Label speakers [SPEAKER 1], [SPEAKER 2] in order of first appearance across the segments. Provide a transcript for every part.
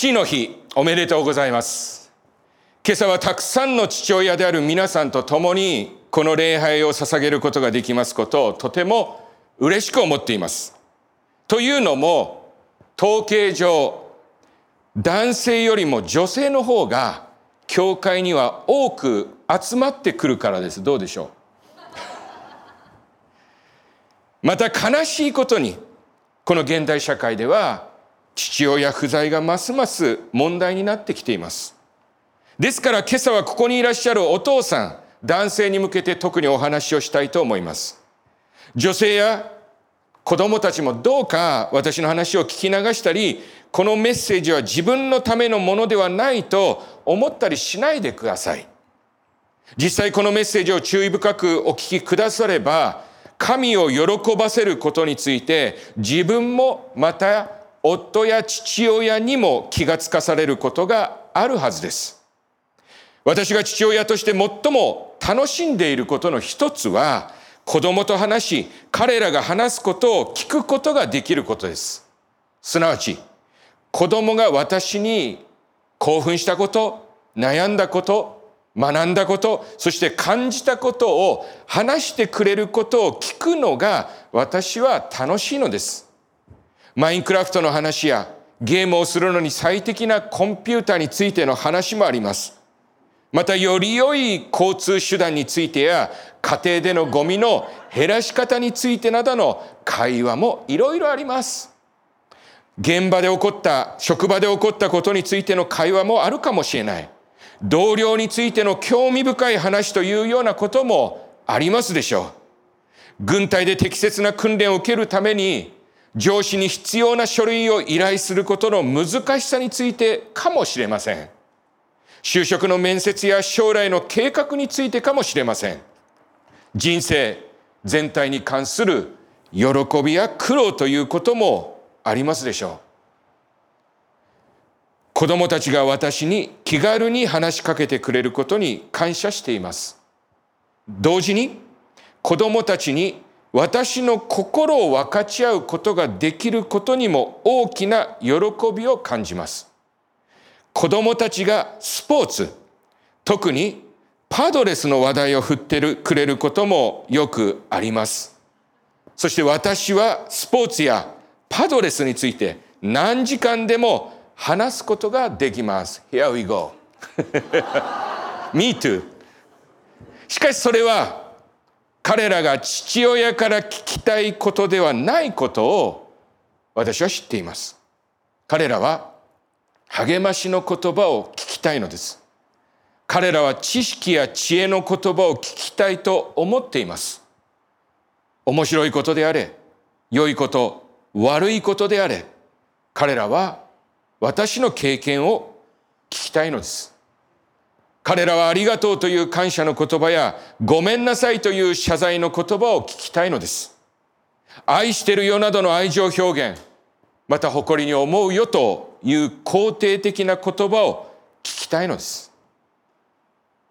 [SPEAKER 1] 父の日おめでとうございます。今朝はたくさんの父親である皆さんと共にこの礼拝を捧げることができますことをとても嬉しく思っています。というのも統計上男性よりも女性の方が教会には多く集まってくるからです。どうでしょう？また悲しいことにこの現代社会では父親不在がますます問題になってきています。ですから今朝はここにいらっしゃるお父さん男性に向けて特にお話をしたいと思います。女性や子供たちもどうか私の話を聞き流したりこのメッセージは自分のためのものではないと思ったりしないでください。実際このメッセージを注意深くお聞きくだされば神を喜ばせることについて自分もまた夫や父親にも気がつかされることがあるはずです。私が父親として最も楽しんでいることの一つは子供と話し彼らが話すことを聞くことができることです。すなわち子供が私に興奮したこと悩んだこと学んだことそして感じたことを話してくれることを聞くのが私は楽しいのです。マインクラフトの話やゲームをするのに最適なコンピューターについての話もあります。またより良い交通手段についてや家庭でのゴミの減らし方についてなどの会話もいろいろあります。現場で起こった、職場で起こったことについての会話もあるかもしれない。同僚についての興味深い話というようなこともありますでしょう。軍隊で適切な訓練を受けるために上司に必要な書類を依頼することの難しさについてかもしれません。就職の面接や将来の計画についてかもしれません。人生全体に関する喜びや苦労ということもありますでしょう。子供たちが私に気軽に話しかけてくれることに感謝しています。同時に子供たちに私の心を分かち合うことができることにも大きな喜びを感じます。子供たちがスポーツ、特にパドレスの話題を振ってるくれることもよくあります。そして私はスポーツやパドレスについて何時間でも話すことができます。Here we go. Me too. しかしそれは彼らが父親から聞きたいことではないことを私は知っています。彼らは励ましの言葉を聞きたいのです。彼らは知識や知恵の言葉を聞きたいと思っています。面白いことであれ、良いこと、悪いことであれ、彼らは私の経験を聞きたいのです。彼らはありがとうという感謝の言葉やごめんなさいという謝罪の言葉を聞きたいのです。愛してるよなどの愛情表現、また誇りに思うよという肯定的な言葉を聞きたいのです。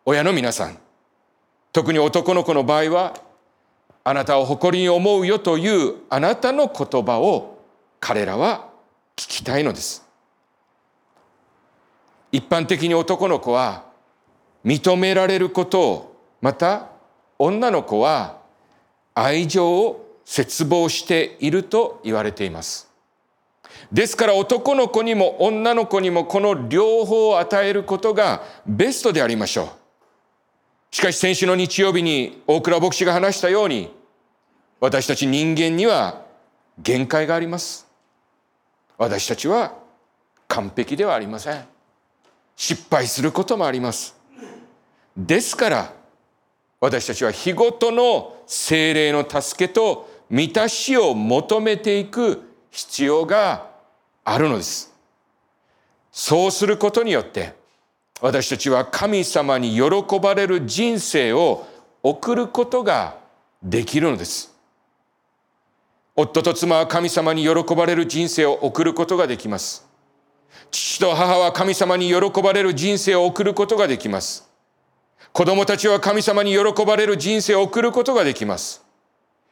[SPEAKER 1] 親の皆さん、特に男の子の場合は、あなたを誇りに思うよというあなたの言葉を彼らは聞きたいのです。一般的に男の子は認められることをまた女の子は愛情を切望していると言われています。ですから男の子にも女の子にもこの両方を与えることがベストでありましょう。しかし先週の日曜日に大倉牧師が話したように私たち人間には限界があります。私たちは完璧ではありません。失敗することもあります。ですから私たちは日ごとの精霊の助けと満たしを求めていく必要があるのです。そうすることによって私たちは神様に喜ばれる人生を送ることができるのです。夫と妻は神様に喜ばれる人生を送ることができます。父と母は神様に喜ばれる人生を送ることができます。子供たちは神様に喜ばれる人生を送ることができます。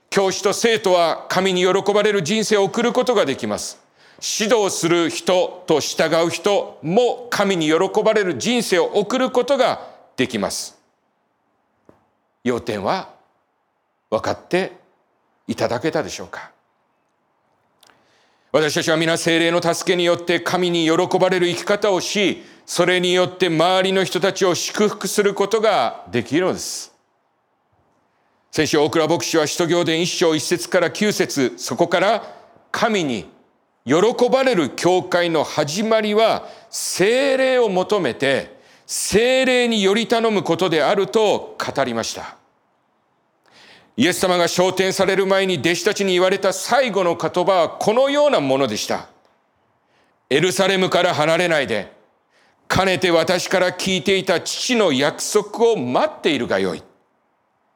[SPEAKER 1] 教師と生徒は神に喜ばれる人生を送ることができます。指導する人と従う人も神に喜ばれる人生を送ることができます。要点は分かっていただけたでしょうか私たちは皆精霊の助けによって神に喜ばれる生き方をし、それによって周りの人たちを祝福することができるのです。先週大倉牧師は使徒行伝一章一節から九節そこから神に喜ばれる教会の始まりは精霊を求めて精霊により頼むことであると語りました。イエス様が昇天される前に弟子たちに言われた最後の言葉はこのようなものでした。エルサレムから離れないで、かねて私から聞いていた父の約束を待っているがよい。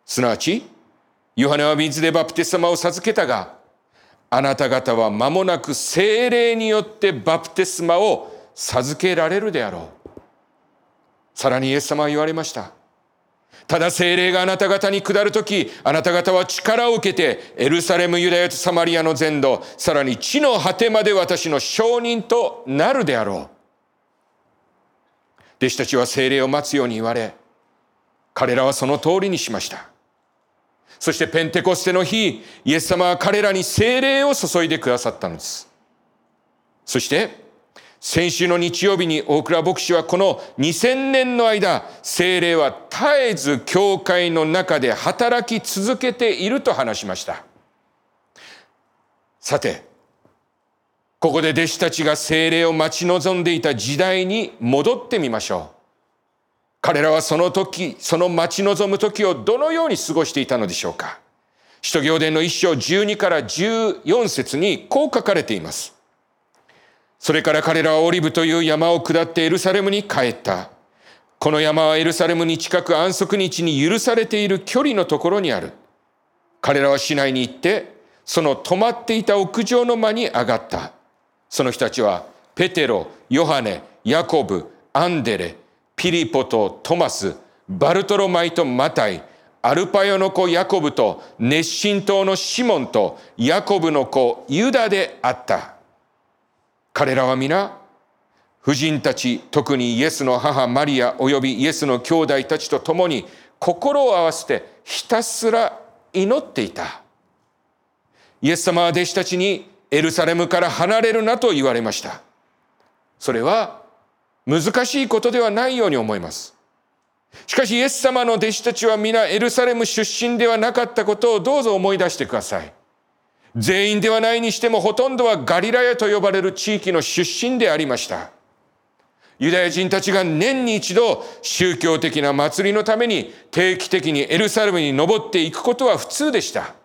[SPEAKER 1] すなわち、ヨハネは水でバプテスマを授けたが、あなた方は間もなく精霊によってバプテスマを授けられるであろう。さらにイエス様は言われました。ただ精霊があなた方に下るとき、あなた方は力を受けて、エルサレム、ユダヤとサマリアの全土、さらに地の果てまで私の証人となるであろう。弟子たちは精霊を待つように言われ、彼らはその通りにしました。そしてペンテコステの日、イエス様は彼らに精霊を注いでくださったのです。そして、先週の日曜日に大倉牧師はこの2000年の間、精霊は絶えず教会の中で働き続けていると話しました。さて、ここで弟子たちが精霊を待ち望んでいた時代に戻ってみましょう。彼らはその時、その待ち望む時をどのように過ごしていたのでしょうか。使徒行伝の一章12から14節にこう書かれています。それから彼らはオリブという山を下ってエルサレムに帰った。この山はエルサレムに近く安息日に許されている距離のところにある。彼らは市内に行って、その泊まっていた屋上の間に上がった。その人たちは、ペテロ、ヨハネ、ヤコブ、アンデレ、ピリポとトマス、バルトロマイとマタイ、アルパヨの子ヤコブと熱心党のシモンとヤコブの子ユダであった。彼らは皆、婦人たち、特にイエスの母マリア及びイエスの兄弟たちと共に心を合わせてひたすら祈っていた。イエス様は弟子たちにエルサレムから離れるなと言われました。それは難しいことではないように思います。しかしイエス様の弟子たちは皆エルサレム出身ではなかったことをどうぞ思い出してください。全員ではないにしてもほとんどはガリラヤと呼ばれる地域の出身でありました。ユダヤ人たちが年に一度宗教的な祭りのために定期的にエルサレムに登っていくことは普通でした。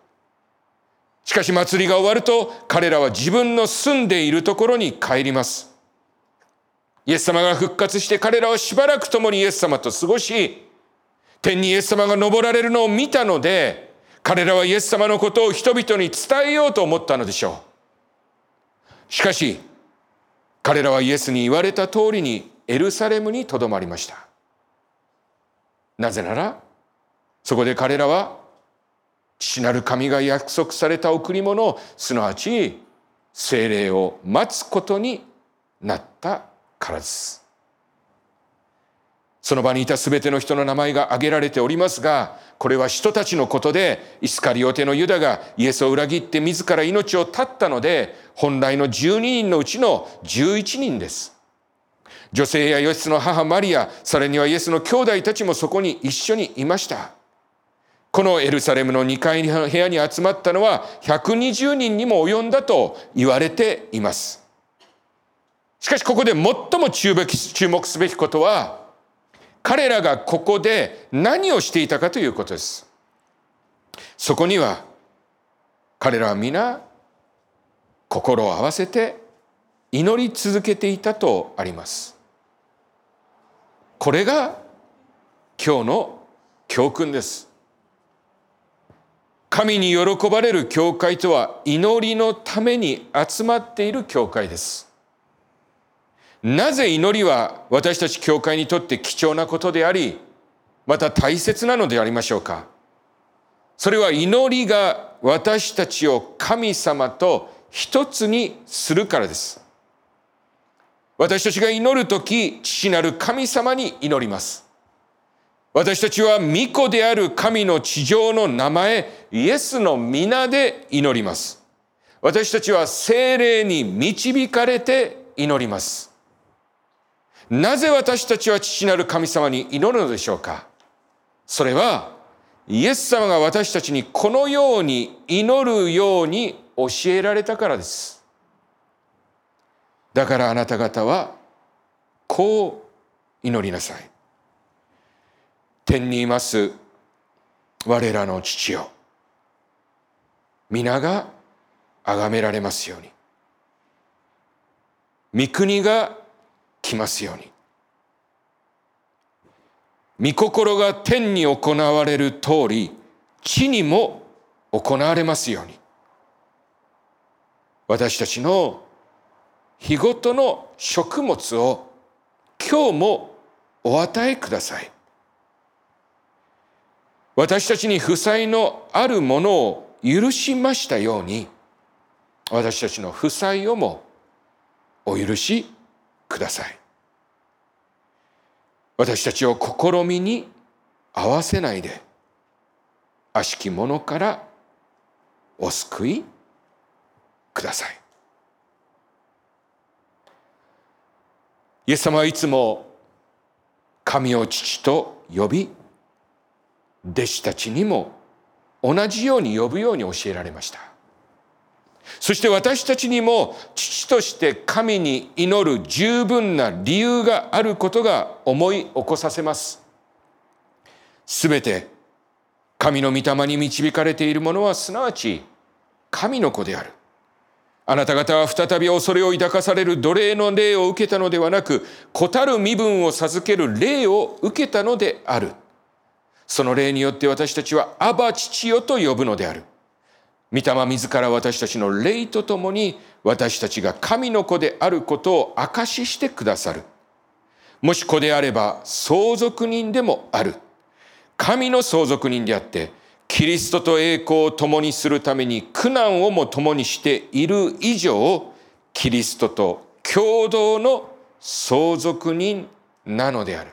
[SPEAKER 1] しかし祭りが終わると彼らは自分の住んでいるところに帰ります。イエス様が復活して彼らはしばらく共にイエス様と過ごし、天にイエス様が登られるのを見たので、彼らはイエス様のことを人々に伝えようと思ったのでしょう。しかし、彼らはイエスに言われた通りにエルサレムにとどまりました。なぜなら、そこで彼らは父なる神が約束された贈り物すなわち精霊を待つことになったからです。その場にいた全ての人の名前が挙げられておりますが、これは人たちのことで、イスカリオテのユダがイエスを裏切って自ら命を絶ったので、本来の12人のうちの11人です。女性やイエスの母マリア、さらにはイエスの兄弟たちもそこに一緒にいました。このエルサレムの2階の部屋に集まったのは120人にも及んだと言われています。しかしここで最も注目すべきことは、彼らがここで何をしていたかということです。そこには彼らは皆心を合わせて祈り続けていたとあります。これが今日の教訓です。神に喜ばれる教会とは祈りのために集まっている教会です。なぜ祈りは私たち教会にとって貴重なことであり、また大切なのでありましょうか？それは祈りが私たちを神様と一つにするからです。私たちが祈るとき、父なる神様に祈ります。私たちは御子である神の地上の名前、イエスの皆で祈ります。私たちは精霊に導かれて祈ります。なぜ私たちは父なる神様に祈るのでしょうか？それはイエス様が私たちにこのように祈るように教えられたからです。だからあなた方はこう祈りなさい。天にいます我らの父よ。皆が崇められますように。御国が来ますように。御心が天に行われる通り、地にも行われますように。私たちの日ごとの食物を今日もお与えください。私たちに負債のあるものを許しましたように、私たちの負債をもお許しください。私たちを試みに合わせないで悪しき者からお救いくださいイエス様はいつも神を父と呼び弟子たちにも同じように呼ぶように教えられましたそして私たちにも父として神に祈る十分な理由があることが思い起こさせます。すべて神の御霊に導かれているものはすなわち神の子である。あなた方は再び恐れを抱かされる奴隷の霊を受けたのではなく、子たる身分を授ける霊を受けたのである。その霊によって私たちはアバ父よと呼ぶのである。御霊自ら私たちの霊とともに私たちが神の子であることを証ししてくださる。もし子であれば相続人でもある。神の相続人であって、キリストと栄光を共にするために苦難をも共にしている以上、キリストと共同の相続人なのである。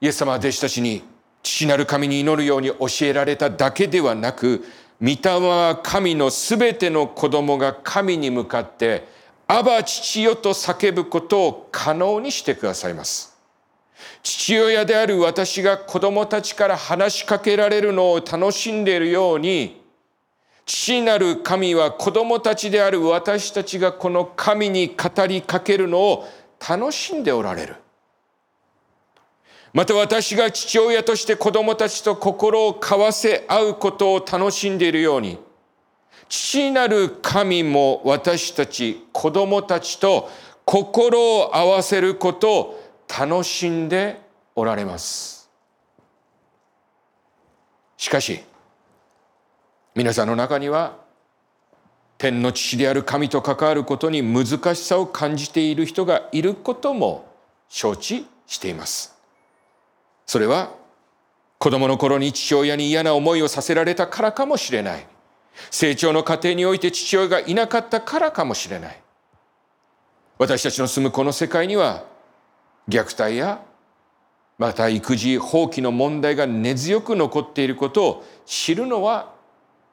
[SPEAKER 1] イエス様は弟子たちに父なる神に祈るように教えられただけではなく、御霊は神のすべての子供が神に向かって、アバ父よと叫ぶことを可能にしてくださいます。父親である私が子供たちから話しかけられるのを楽しんでいるように、父なる神は子供たちである私たちがこの神に語りかけるのを楽しんでおられる。また私が父親として子供たちと心を交わせ合うことを楽しんでいるように、父なる神も私たち子供たちと心を合わせることを楽しんでおられます。しかし、皆さんの中には、天の父である神と関わることに難しさを感じている人がいることも承知しています。それは子供の頃に父親に嫌な思いをさせられたからかもしれない。成長の過程において父親がいなかったからかもしれない。私たちの住むこの世界には虐待やまた育児放棄の問題が根強く残っていることを知るのは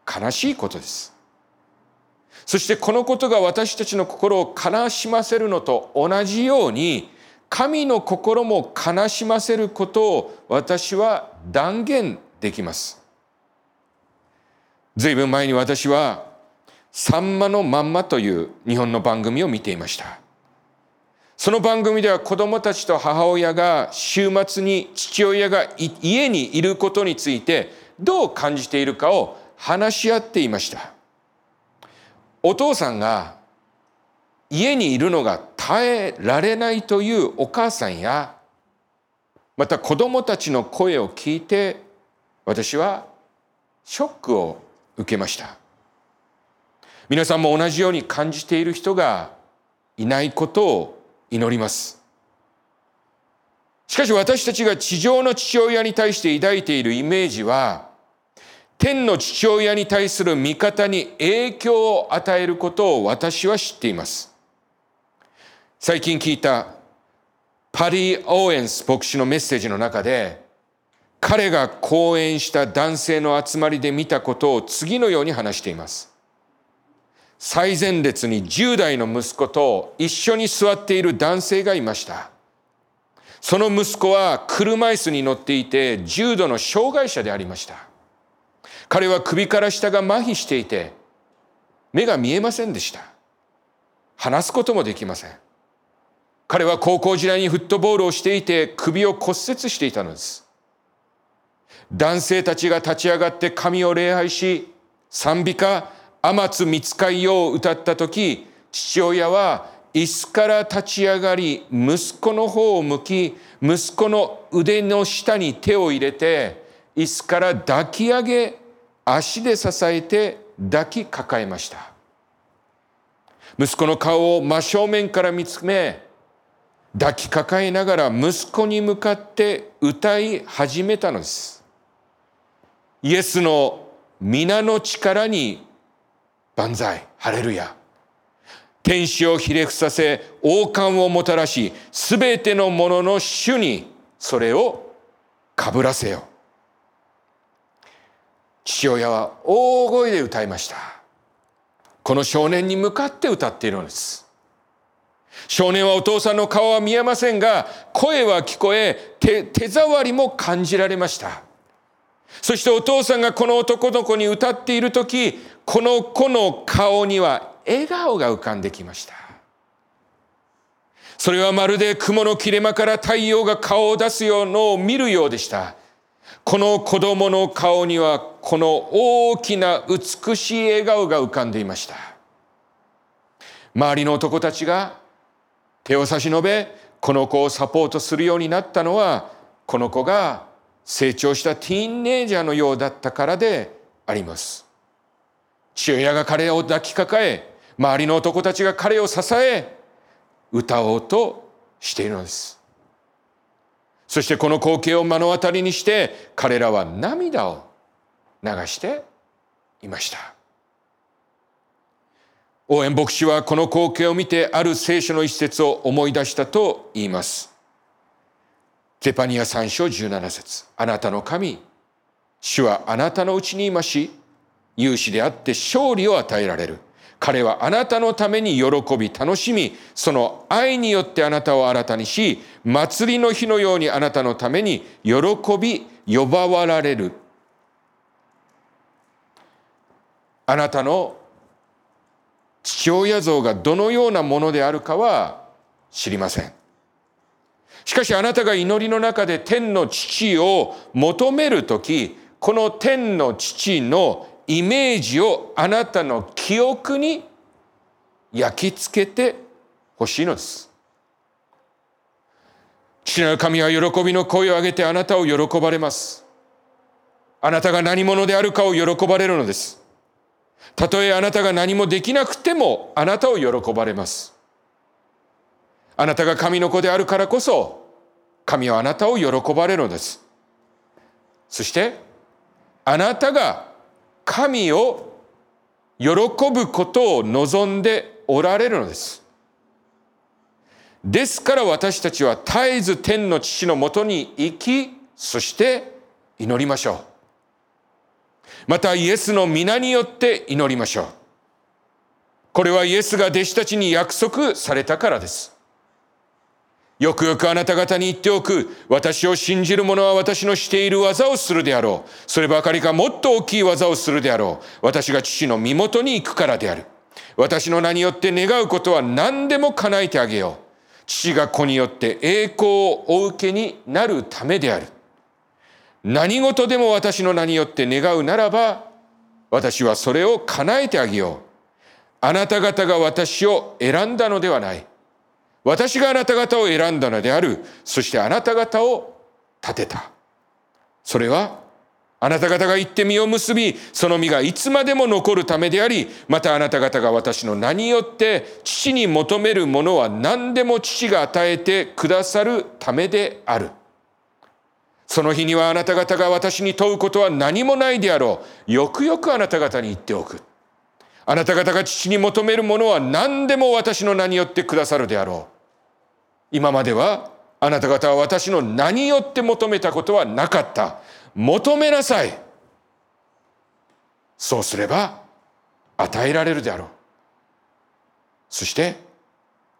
[SPEAKER 1] 悲しいことです。そしてこのことが私たちの心を悲しませるのと同じように神の心も悲しませることを私は断言できます。ずいぶん前に私は、さんまのまんまという日本の番組を見ていました。その番組では子供たちと母親が週末に父親が家にいることについてどう感じているかを話し合っていました。お父さんが家にいるのが耐えられないというお母さんやまた子供たちの声を聞いて私はショックを受けました皆さんも同じように感じている人がいないことを祈りますしかし私たちが地上の父親に対して抱いているイメージは天の父親に対する見方に影響を与えることを私は知っています。最近聞いたパリー・オーエンス牧師のメッセージの中で彼が講演した男性の集まりで見たことを次のように話しています。最前列に10代の息子と一緒に座っている男性がいました。その息子は車椅子に乗っていて重度の障害者でありました。彼は首から下が麻痺していて目が見えませんでした。話すこともできません。彼は高校時代にフットボールをしていて首を骨折していたのです。男性たちが立ち上がって神を礼拝し、賛美歌、天津見つかいよう歌った時、父親は椅子から立ち上がり、息子の方を向き、息子の腕の下に手を入れて、椅子から抱き上げ、足で支えて抱きかかえました。息子の顔を真正面から見つめ、抱きかかえながら息子に向かって歌い始めたのです。イエスの皆の力に万歳、ハレルヤ。天使をひれ伏させ、王冠をもたらし、すべてのものの主にそれをかぶらせよ。父親は大声で歌いました。この少年に向かって歌っているのです。少年はお父さんの顔は見えませんが、声は聞こえ、手手触りも感じられました。そしてお父さんがこの男の子に歌っている時、この子の顔には笑顔が浮かんできました。それはまるで雲の切れ間から太陽が顔を出すようのを見るようでした。この子供の顔にはこの大きな美しい笑顔が浮かんでいました。周りの男たちが手を差し伸べ、この子をサポートするようになったのは、この子が成長したティーンネイジャーのようだったからであります。父親が彼を抱きかかえ、周りの男たちが彼を支え、歌おうとしているのです。そしてこの光景を目の当たりにして、彼らは涙を流していました。応援牧師はこの光景を見てある聖書の一節を思い出したと言います。ゼパニア3章17節あなたの神、主はあなたのうちにいまし、勇士であって勝利を与えられる。彼はあなたのために喜び楽しみ、その愛によってあなたを新たにし、祭りの日のようにあなたのために喜び呼ばわられる。あなたの父親像がどのようなものであるかは知りません。しかしあなたが祈りの中で天の父を求めるとき、この天の父のイメージをあなたの記憶に焼き付けてほしいのです。父なる神は喜びの声を上げてあなたを喜ばれます。あなたが何者であるかを喜ばれるのです。たとえあなたが何もできなくてもあなたを喜ばれます。あなたが神の子であるからこそ神はあなたを喜ばれるのです。そしてあなたが神を喜ぶことを望んでおられるのです。ですから私たちは絶えず天の父のもとに行き、そして祈りましょう。またイエスの皆によって祈りましょう。これはイエスが弟子たちに約束されたからです。よくよくあなた方に言っておく。私を信じる者は私のしている技をするであろう。そればかりかもっと大きい技をするであろう。私が父の身元に行くからである。私の名によって願うことは何でも叶えてあげよう。父が子によって栄光をお受けになるためである。何事でも私の名によって願うならば、私はそれを叶えてあげよう。あなた方が私を選んだのではない。私があなた方を選んだのである。そしてあなた方を立てた。それは、あなた方が言って実を結び、その実がいつまでも残るためであり、またあなた方が私の名によって父に求めるものは何でも父が与えてくださるためである。その日にはあなた方が私に問うことは何もないであろう。よくよくあなた方に言っておく。あなた方が父に求めるものは何でも私の名によってくださるであろう。今まではあなた方は私の名によって求めたことはなかった。求めなさい。そうすれば与えられるであろう。そして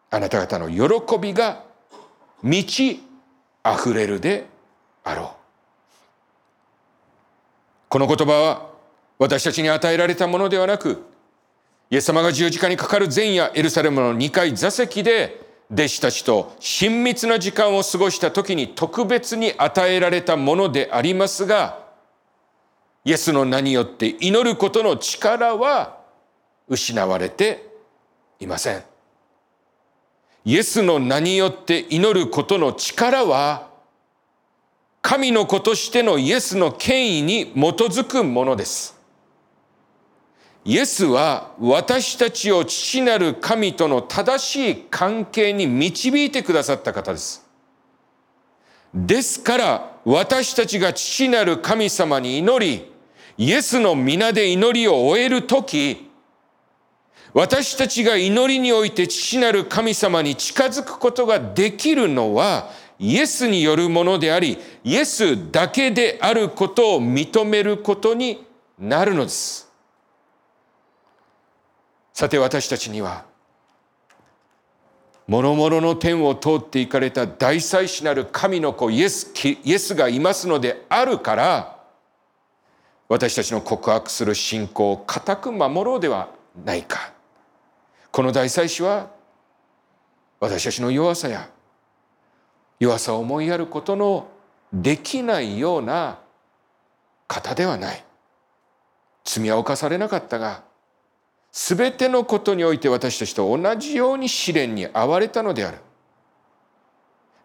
[SPEAKER 1] あなた方の喜びが満ち溢れるであろう。この言葉は私たちに与えられたものではなく、イエス様が十字架にかかる前夜エルサレムの2階座席で弟子たちと親密な時間を過ごした時に特別に与えられたものでありますが、イエスの名によって祈ることの力は失われていません。イエスの名によって祈ることの力は、神の子としてのイエスの権威に基づくものです。イエスは私たちを父なる神との正しい関係に導いてくださった方です。ですから私たちが父なる神様に祈り、イエスの皆で祈りを終えるとき、私たちが祈りにおいて父なる神様に近づくことができるのは、イエスによるものであり、イエスだけであることを認めることになるのです。さて私たちには諸々の天を通っていかれた大祭司なる神の子イエスイエスがいますのであるから私たちの告白する信仰を固く守ろうではないかこの大祭司は私たちの弱さや弱さを思いやることのできないような方ではない罪は犯されなかったがすべてのことにおいて私たちと同じように試練に遭われたのである。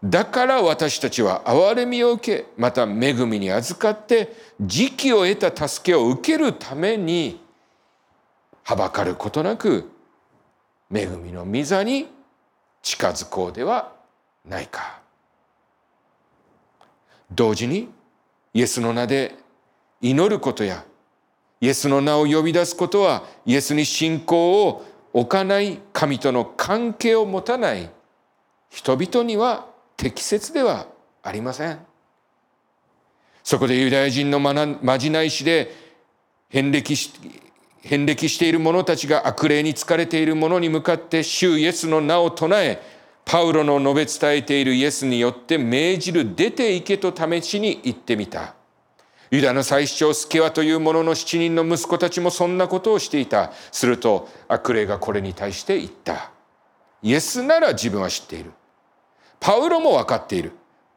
[SPEAKER 1] だから私たちは憐れみを受け、また恵みに預かって、時期を得た助けを受けるために、はばかることなく、恵みの御座に近づこうではないか。同時に、イエスの名で祈ることや、イエスの名を呼び出すことはイエスに信仰を置かない神との関係を持たない人々には適切ではありません。そこでユダヤ人のまじないしで遍歴し遍歴している者たちが悪霊に疲れている者に向かって主イエスの名を唱えパウロの述べ伝えているイエスによって命じる出て行けと試しに行ってみた。ユダの最主張スケワという者の七人の息子たちもそんなことをしていた。すると悪霊がこれに対して言った。イエスなら自分は知っている。パウロも分かっている。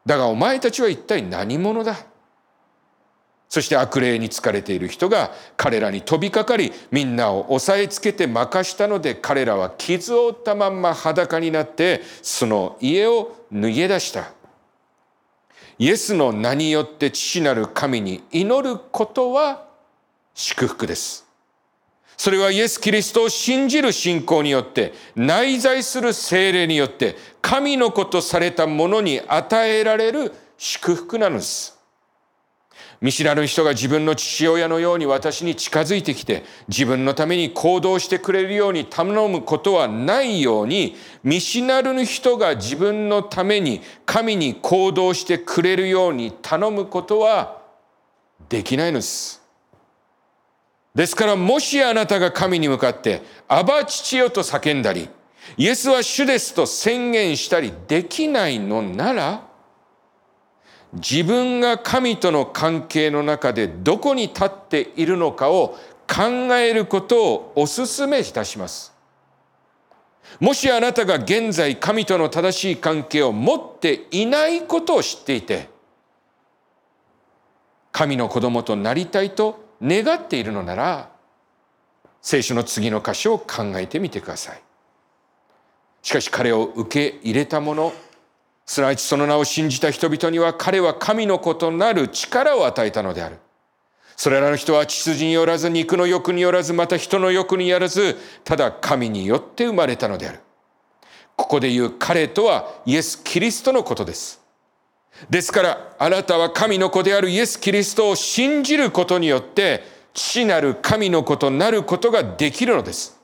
[SPEAKER 1] だがお前たちは一体何者だ？そして悪霊に疲れている人が彼らに飛びかかりみんなを押さえつけて任したので彼らは傷を負ったまんま裸になってその家を脱げ出した。イエスの名によって父なる神に祈ることは祝福です。それはイエス・キリストを信じる信仰によって内在する精霊によって神の子とされたものに与えられる祝福なのです。見知らぬ人が自分の父親のように私に近づいてきて自分のために行動してくれるように頼むことはないように見知らぬ人が自分のために神に行動してくれるように頼むことはできないのです。ですからもしあなたが神に向かって「アバ父よ」と叫んだり「イエスは主です」と宣言したりできないのなら自分が神との関係の中でどこに立っているのかを考えることをお勧めいたします。もしあなたが現在神との正しい関係を持っていないことを知っていて、神の子供となりたいと願っているのなら、聖書の次の箇所を考えてみてください。しかし彼を受け入れた者、すなわちその名を信じた人々には彼は神の子となる力を与えたのである。それらの人は血筋によらず肉の欲によらずまた人の欲によらずただ神によって生まれたのである。ここで言う彼とはイエス・キリストのことです。ですからあなたは神の子であるイエス・キリストを信じることによって父なる神の子となることができるのです。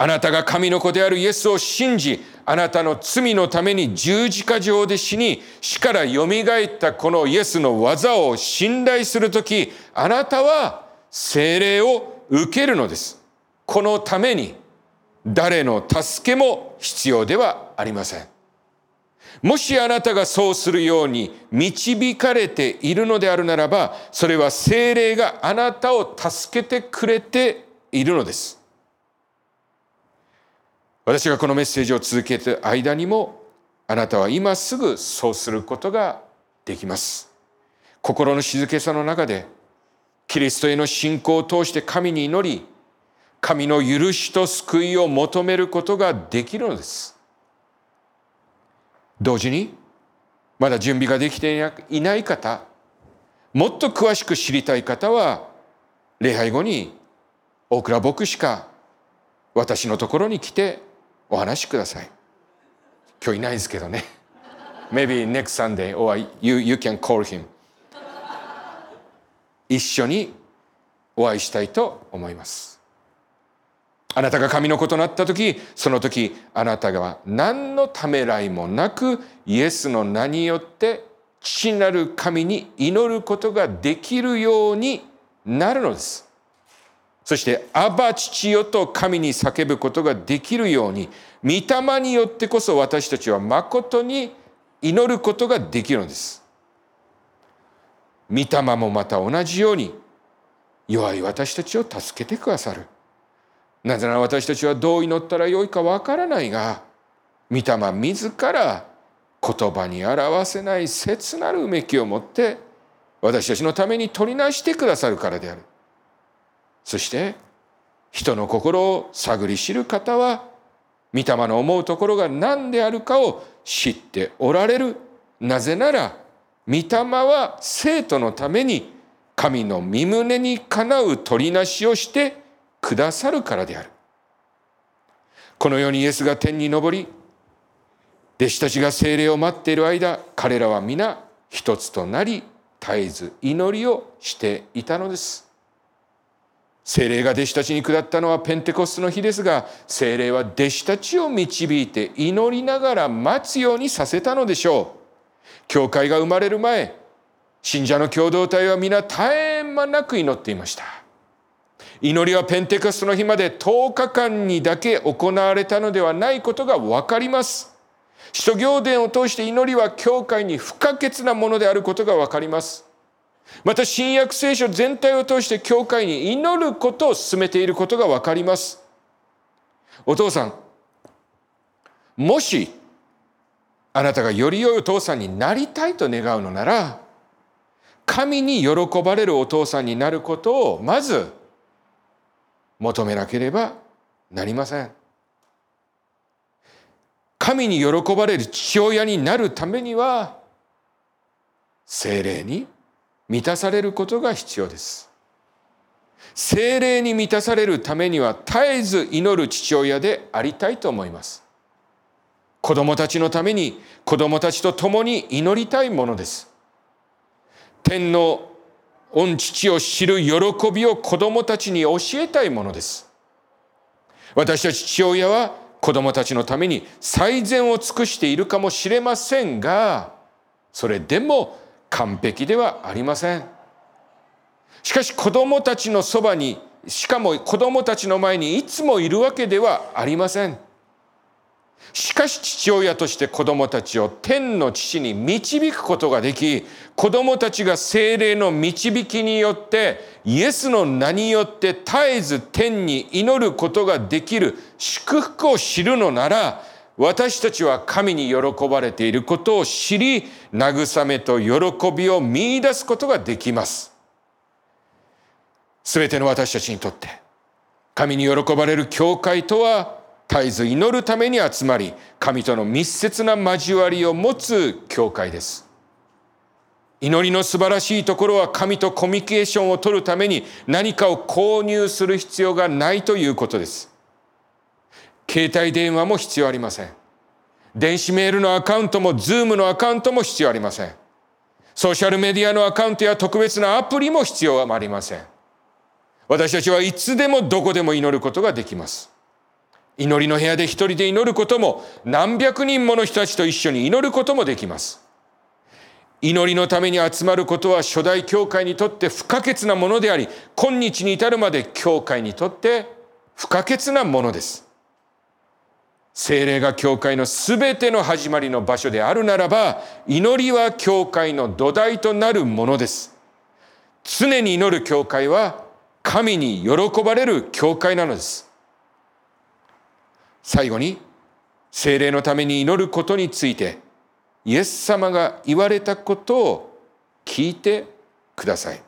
[SPEAKER 1] あなたが神の子であるイエスを信じ、あなたの罪のために十字架上で死に、死から蘇ったこのイエスの技を信頼するとき、あなたは精霊を受けるのです。このために誰の助けも必要ではありません。もしあなたがそうするように導かれているのであるならば、それは精霊があなたを助けてくれているのです。私がこのメッセージを続けて間にもあなたは今すぐそうすることができます。心の静けさの中でキリストへの信仰を通して神に祈り神の許しと救いを求めることができるのです。同時にまだ準備ができていない方もっと詳しく知りたい方は礼拝後に大倉牧師か私のところに来てお話しください。今日いないですけどね。Maybe next Sunday or you, you can call him. 一緒にお会いしたいと思います。あなたが神の子となった時、その時あなたが何のためらいもなくイエスの名によって父なる神に祈ることができるようになるのです。そして「アバ父よ」と神に叫ぶことができるように御霊によってこそ私たちは誠に祈ることができるのです。御霊もまた同じように弱い私たちを助けてくださる。なぜなら私たちはどう祈ったらよいかわからないが御霊自ら言葉に表せない切なるうめきを持って私たちのために取りなしてくださるからである。そして人の心を探り知る方は御霊の思うところが何であるかを知っておられる。なぜなら御霊は生徒のために神の身胸にかなう取りなしをしてくださるからである。このようにイエスが天に昇り弟子たちが精霊を待っている間彼らは皆一つとなり絶えず祈りをしていたのです。精霊が弟子たちに下ったのはペンテコステの日ですが精霊は弟子たちを導いて祈りながら待つようにさせたのでしょう。教会が生まれる前信者の共同体は皆絶え間なく祈っていました。祈りはペンテコステの日まで10日間にだけ行われたのではないことが分かります。使徒行伝を通して祈りは教会に不可欠なものであることが分かります。また新約聖書全体を通して教会に祈ることを進めていることが分かります。お父さん、もしあなたがより良いお父さんになりたいと願うのなら、神に喜ばれるお父さんになることをまず求めなければなりません。神に喜ばれる父親になるためには精霊に満たされることが必要です。精霊に満たされるためには絶えず祈る父親でありたいと思います。子供たちのために子供たちと共に祈りたいものです。天の御父を知る喜びを子供たちに教えたいものです。私たち父親は子供たちのために最善を尽くしているかもしれませんが、それでも完璧ではありません。しかし子供たちのそばにしかも子供たちの前にいつもいるわけではありません。しかし父親として子供たちを天の父に導くことができ子供たちが精霊の導きによってイエスの名によって絶えず天に祈ることができる祝福を知るのなら私たちは神に喜ばれていることを知り、慰めと喜びを見出すことができます。すべての私たちにとって、神に喜ばれる教会とは、絶えず祈るために集まり、神との密接な交わりを持つ教会です。祈りの素晴らしいところは神とコミュニケーションを取るために何かを購入する必要がないということです。携帯電話も必要ありません。電子メールのアカウントも、 Zoom のアカウントも必要ありません。ソーシャルメディアのアカウントや特別なアプリも必要はありません。私たちはいつでもどこでも祈ることができます。祈りの部屋で一人で祈ることも何百人もの人たちと一緒に祈ることもできます。祈りのために集まることは初代教会にとって不可欠なものであり、今日に至るまで教会にとって不可欠なものです。精霊が教会のすべての始まりの場所であるならば、祈りは教会の土台となるものです。常に祈る教会は神に喜ばれる教会なのです。最後に、精霊のために祈ることについて、イエス様が言われたことを聞いてください。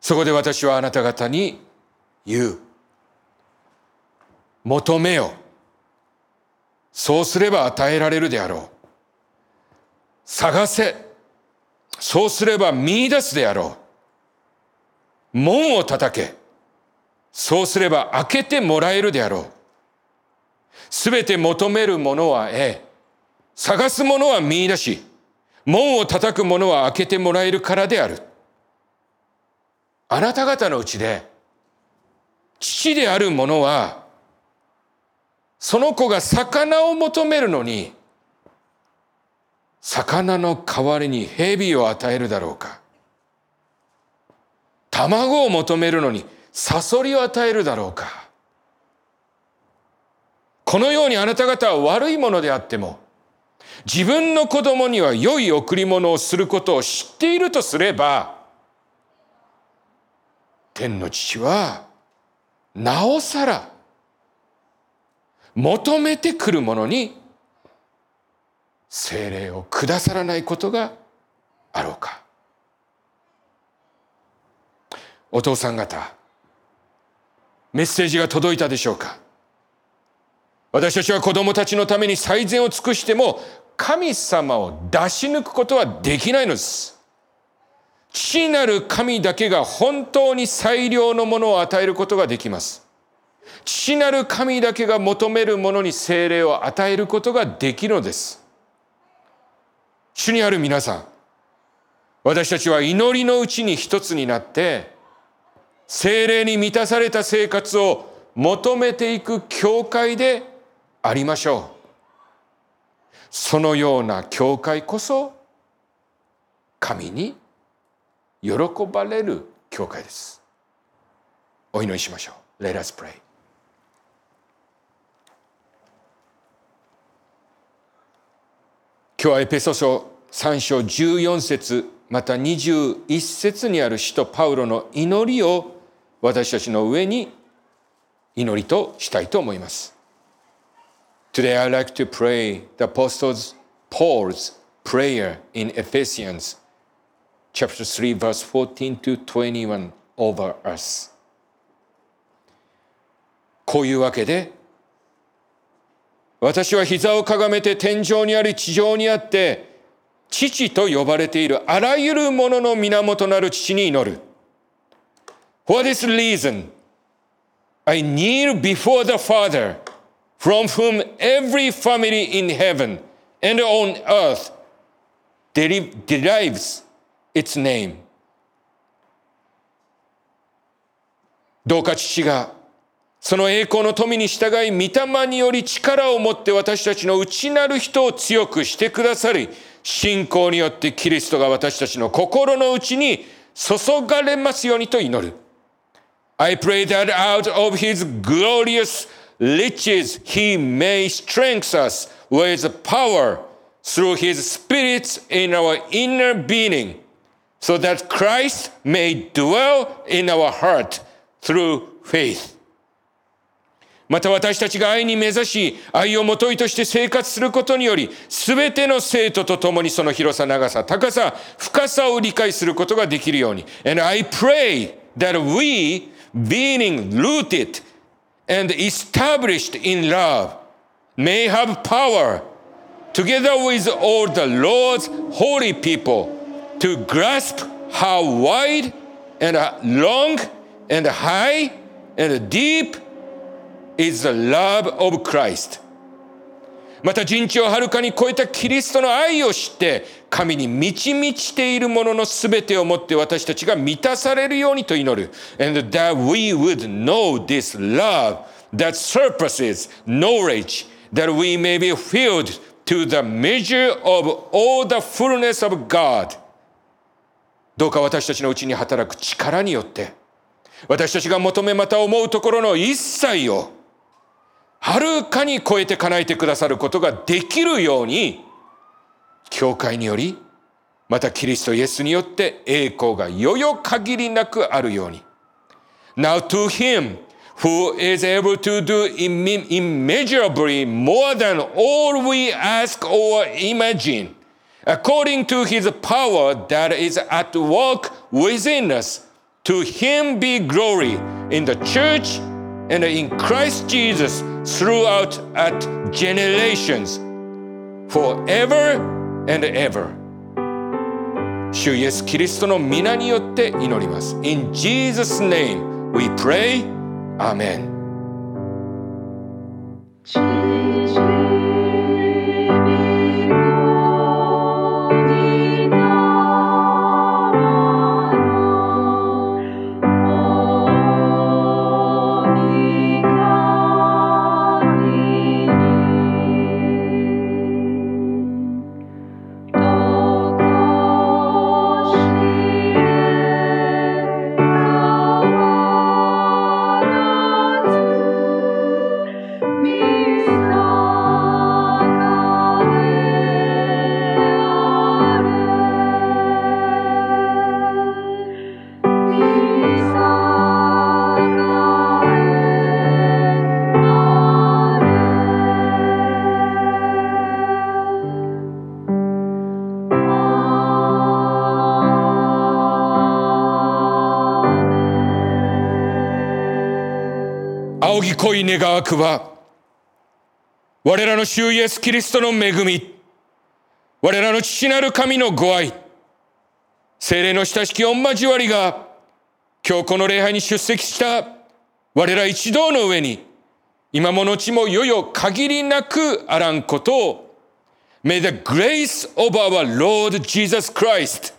[SPEAKER 1] そこで私はあなた方に言う。求めよ。そうすれば与えられるであろう。探せ。そうすれば見出すであろう。門を叩け。そうすれば開けてもらえるであろう。すべて求めるものは得、探すものは見出し、門を叩くものは開けてもらえるからである。あなた方のうちで、父である者は、その子が魚を求めるのに、魚の代わりに蛇を与えるだろうか。卵を求めるのにサソリを与えるだろうか。このようにあなた方は悪いものであっても、自分の子供には良い贈り物をすることを知っているとすれば、天の父は、なおさら、求めてくるものに、精霊をくださらないことがあろうか。お父さん方、メッセージが届いたでしょうか私たちは子供たちのために最善を尽くしても神様を出し抜くことはできないのです。父なる神だけが本当に最良のものを与えることができます。父なる神だけが求めるものに精霊を与えることができるのです。主にある皆さん、私たちは祈りのうちに一つになって、精霊に満たされた生活を求めていく教会でありましょう。そのような教会こそ神に喜ばれる教会です。お祈りしましょう。Let us pray. 今日はエペソ書3章14節また21節にある使徒パウロの祈りを私たちの上に祈りとしたいと思います。Today I like to pray the Apostles Paul's prayer in Ephesians chapter 3 verse 14 to 21 over us. こういうわけで私は膝をかがめて天井にあり地上にあって父と呼ばれているあらゆるものの源なる父に祈る。For this reason, I kneel before the Father from whom every family in heaven and on earth derives its name. どうか父がその栄光の富に従い御霊により力を持って私たちの内なる人を強くしてくださり信仰によってキリストが私たちの心の内に注がれますようにと祈る。I pray that out of his glorious riches he may strengthen us with power through his spirit in our inner being, so that Christ may dwell in our heart through faith. また私たちが愛に目指し、愛をもといとして生活することにより、すべての生徒と共にその広さ、長さ、高さ、深さを理解することができるように。And I pray that we, being rooted and established in love may have power, together with all the Lord's holy people, to grasp how wide and long and high and deep is the love of Christ, また人知をはるかに超えたキリストの愛を知って神に満ち満ちているもののすべてをもって私たちが満たされるようにと祈る。And that we would know this love that surpasses knowledge, that we may be filled to the measure of all the fullness of God. どうか私たちのうちに働く力によって、私たちが求めまた思うところの一切を、はるかに超えて叶えてくださることができるように、教会により、またキリストイエスによって栄光がよよ限りなくあるように。Now to him who is able to do immeasurably more than all we ask or imagine, according to his power that is at work within us, to him be glory in the church and in Christ Jesus throughout at generations, forever and ever. 主イエス・キリストの皆によって祈ります。In Jesus' name we pray. Amen. 濃い願わくは、我らの主イエス・キリストの恵み、我らの父なる神のご愛、精霊の親しき御交わりが、今日この礼拝に出席した我ら一同の上に、今も後もよよ限りなくあらんことを、May the grace of our Lord Jesus Christ,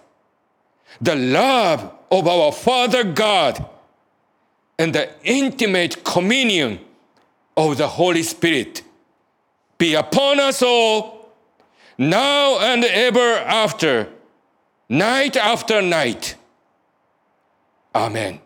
[SPEAKER 1] the love of our Father God, and the intimate communion of the Holy Spirit be upon us all, now and ever after, night after night. Amen.